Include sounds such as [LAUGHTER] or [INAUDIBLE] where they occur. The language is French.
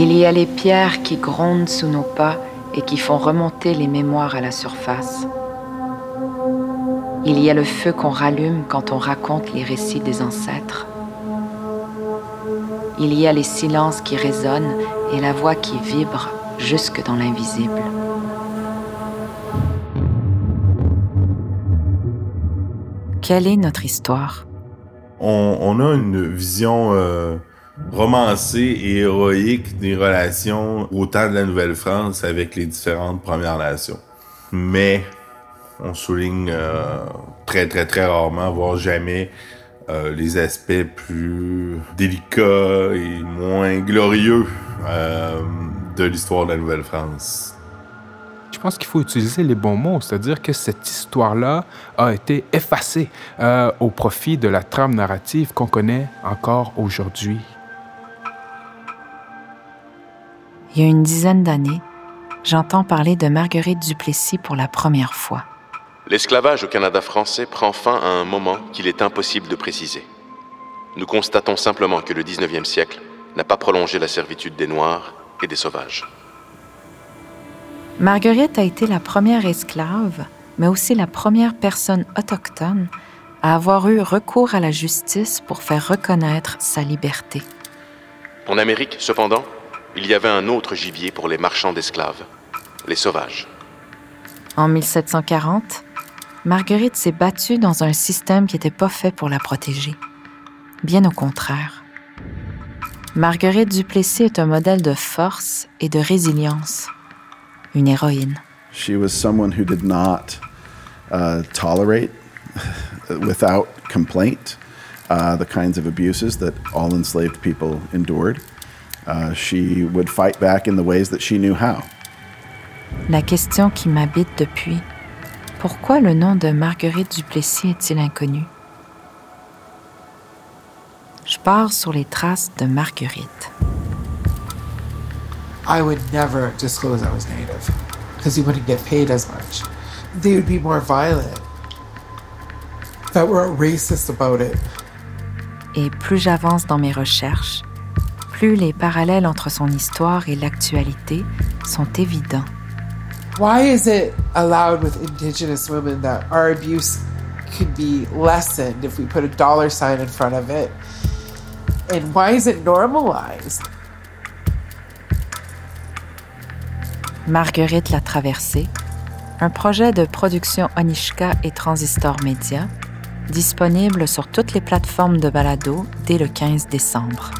Il y a les pierres qui grondent sous nos pas et qui font remonter les mémoires à la surface. Il y a le feu qu'on rallume quand on raconte les récits des ancêtres. Il y a les silences qui résonnent et la voix qui vibre jusque dans l'invisible. Quelle est notre histoire? On, a une vision euh, romancée et héroïque des relations au temps de la Nouvelle-France avec les différentes Premières Nations. Mais on souligne euh, très très très rarement, voire jamais, euh, les aspects plus délicats et moins glorieux euh, de l'histoire de la Nouvelle-France. Je pense qu'il faut utiliser les bons mots, c'est-à-dire que cette histoire-là a été effacée au profit de la trame narrative qu'on connaît encore aujourd'hui. Il y a une dizaine d'années, j'entends parler de Marguerite Duplessis pour la première fois. L'esclavage au Canada français prend fin à un moment qu'il est impossible de préciser. Nous constatons simplement que le 19e siècle n'a pas prolongé la servitude des Noirs et des Sauvages. Marguerite a été la première esclave, mais aussi la première personne autochtone à avoir eu recours à la justice pour faire reconnaître sa liberté. En Amérique, cependant, il y avait un autre gibier pour les marchands d'esclaves, les sauvages. En 1740, Marguerite s'est battue dans un système qui n'était pas fait pour la protéger. Bien au contraire. Marguerite Duplessis est un modèle de force et de résilience. Une héroïne. She was someone who did not uh, tolerate [LAUGHS] without complaint uh, the kinds of abuses that all enslaved people endured. Uh, she would fight back in the ways that she knew how. La question qui m'habite depuis pourquoi le nom de Marguerite Duplessis est-il inconnu? Je pars sur les traces de Marguerite. I would never disclose I was native because you wouldn't get paid as much. They would be more violent. That were racist about it. Et plus j'avance dans mes recherches, plus les parallèles entre son histoire et l'actualité sont évidents. Why is it allowed with Indigenous women that our abuse could be lessened if we put a dollar sign in front of it? And why is it normalized? Marguerite l'a traversée, un projet de production Onishka et Transistor Media, disponible sur toutes les plateformes de balado dès le 15 décembre.